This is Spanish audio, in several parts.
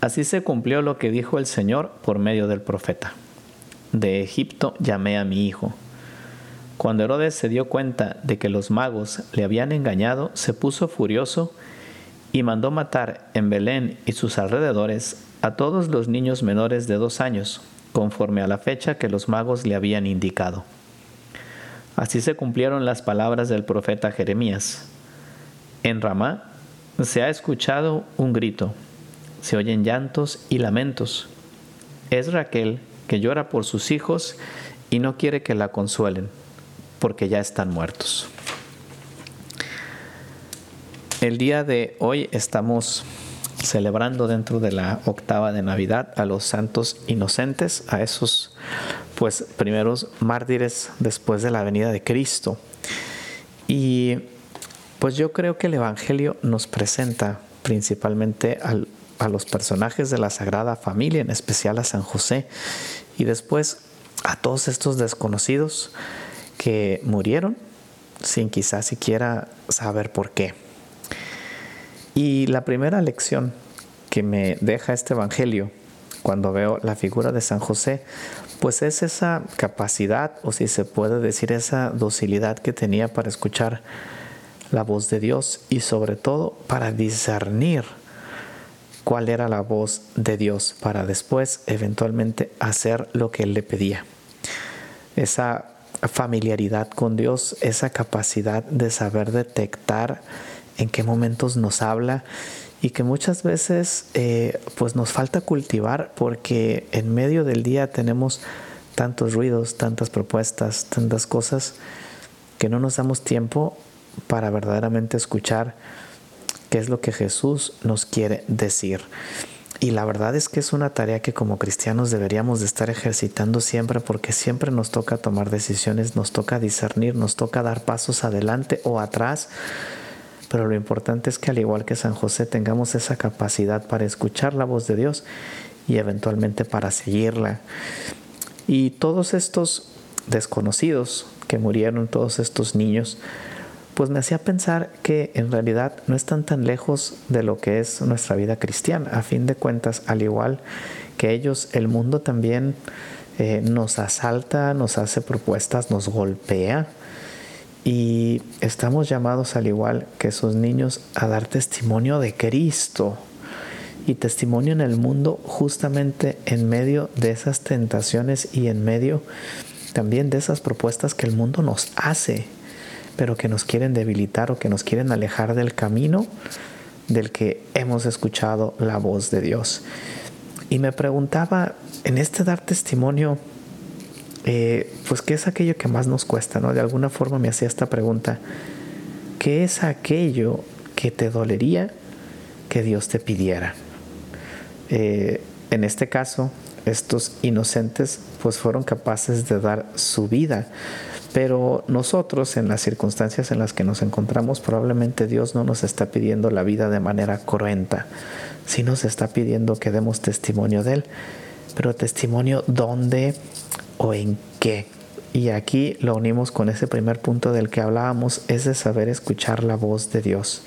Así se cumplió lo que dijo el Señor por medio del profeta. De Egipto llamé a mi hijo. Cuando Herodes se dio cuenta de que los magos le habían engañado, se puso furioso y mandó matar en Belén y sus alrededores a todos los niños menores de dos años, conforme a la fecha que los magos le habían indicado. Así se cumplieron las palabras del profeta Jeremías. En Ramá se ha escuchado un grito, se oyen llantos y lamentos. Es Raquel que llora por sus hijos y no quiere que la consuelen, porque ya están muertos. El día de hoy estamos celebrando dentro de la octava de Navidad a los santos inocentes, a esos pues primeros mártires después de la venida de Cristo. Y pues yo creo que el Evangelio nos presenta principalmente a los personajes de la Sagrada Familia, en especial a San José, y después a todos estos desconocidos que murieron sin quizás siquiera saber por qué. Y la primera lección que me deja este Evangelio cuando veo la figura de San José, pues es esa capacidad, o si se puede decir, esa docilidad que tenía para escuchar la voz de Dios y sobre todo para discernir cuál era la voz de Dios para después eventualmente hacer lo que Él le pedía. Esa familiaridad con Dios, esa capacidad de saber detectar en qué momentos nos habla y que muchas veces eh, pues nos falta cultivar porque en medio del día tenemos tantos ruidos, tantas propuestas, tantas cosas que no nos damos tiempo para verdaderamente escuchar qué es lo que Jesús nos quiere decir. Y la verdad es que es una tarea que como cristianos deberíamos de estar ejercitando siempre porque siempre nos toca tomar decisiones, nos toca discernir, nos toca dar pasos adelante o atrás pero lo importante es que al igual que San José tengamos esa capacidad para escuchar la voz de Dios y eventualmente para seguirla. Y todos estos desconocidos que murieron, todos estos niños, pues me hacía pensar que en realidad no están tan lejos de lo que es nuestra vida cristiana. A fin de cuentas, al igual que ellos, el mundo también eh, nos asalta, nos hace propuestas, nos golpea. Y estamos llamados, al igual que esos niños, a dar testimonio de Cristo. Y testimonio en el mundo justamente en medio de esas tentaciones y en medio también de esas propuestas que el mundo nos hace, pero que nos quieren debilitar o que nos quieren alejar del camino del que hemos escuchado la voz de Dios. Y me preguntaba, en este dar testimonio, eh, pues qué es aquello que más nos cuesta, ¿no? De alguna forma me hacía esta pregunta, ¿qué es aquello que te dolería que Dios te pidiera? Eh, en este caso, estos inocentes pues fueron capaces de dar su vida, pero nosotros en las circunstancias en las que nos encontramos probablemente Dios no nos está pidiendo la vida de manera cruenta, sí nos está pidiendo que demos testimonio de Él, pero testimonio donde o en qué. Y aquí lo unimos con ese primer punto del que hablábamos, es de saber escuchar la voz de Dios.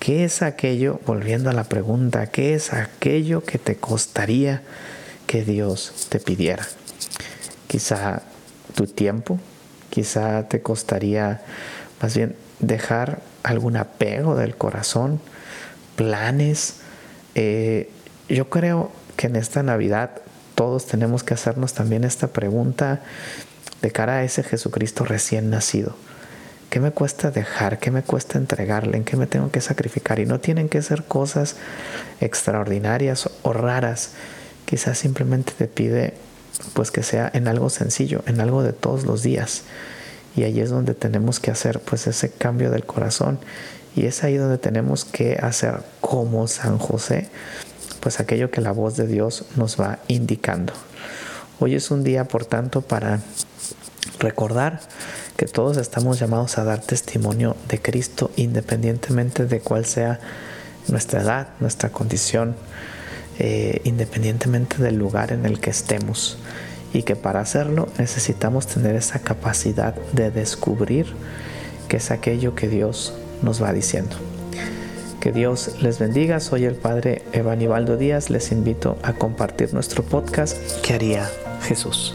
¿Qué es aquello, volviendo a la pregunta, qué es aquello que te costaría que Dios te pidiera? Quizá tu tiempo, quizá te costaría más bien dejar algún apego del corazón, planes. Eh, yo creo que en esta Navidad todos tenemos que hacernos también esta pregunta de cara a ese Jesucristo recién nacido. ¿Qué me cuesta dejar? ¿Qué me cuesta entregarle? ¿En qué me tengo que sacrificar? Y no tienen que ser cosas extraordinarias o raras. Quizás simplemente te pide pues que sea en algo sencillo, en algo de todos los días. Y ahí es donde tenemos que hacer pues ese cambio del corazón. Y es ahí donde tenemos que hacer como San José pues aquello que la voz de Dios nos va indicando. Hoy es un día, por tanto, para recordar que todos estamos llamados a dar testimonio de Cristo independientemente de cuál sea nuestra edad, nuestra condición, eh, independientemente del lugar en el que estemos. Y que para hacerlo necesitamos tener esa capacidad de descubrir que es aquello que Dios nos va diciendo. Que Dios les bendiga. Soy el Padre Evanibaldo Díaz. Les invito a compartir nuestro podcast ¿Qué haría Jesús?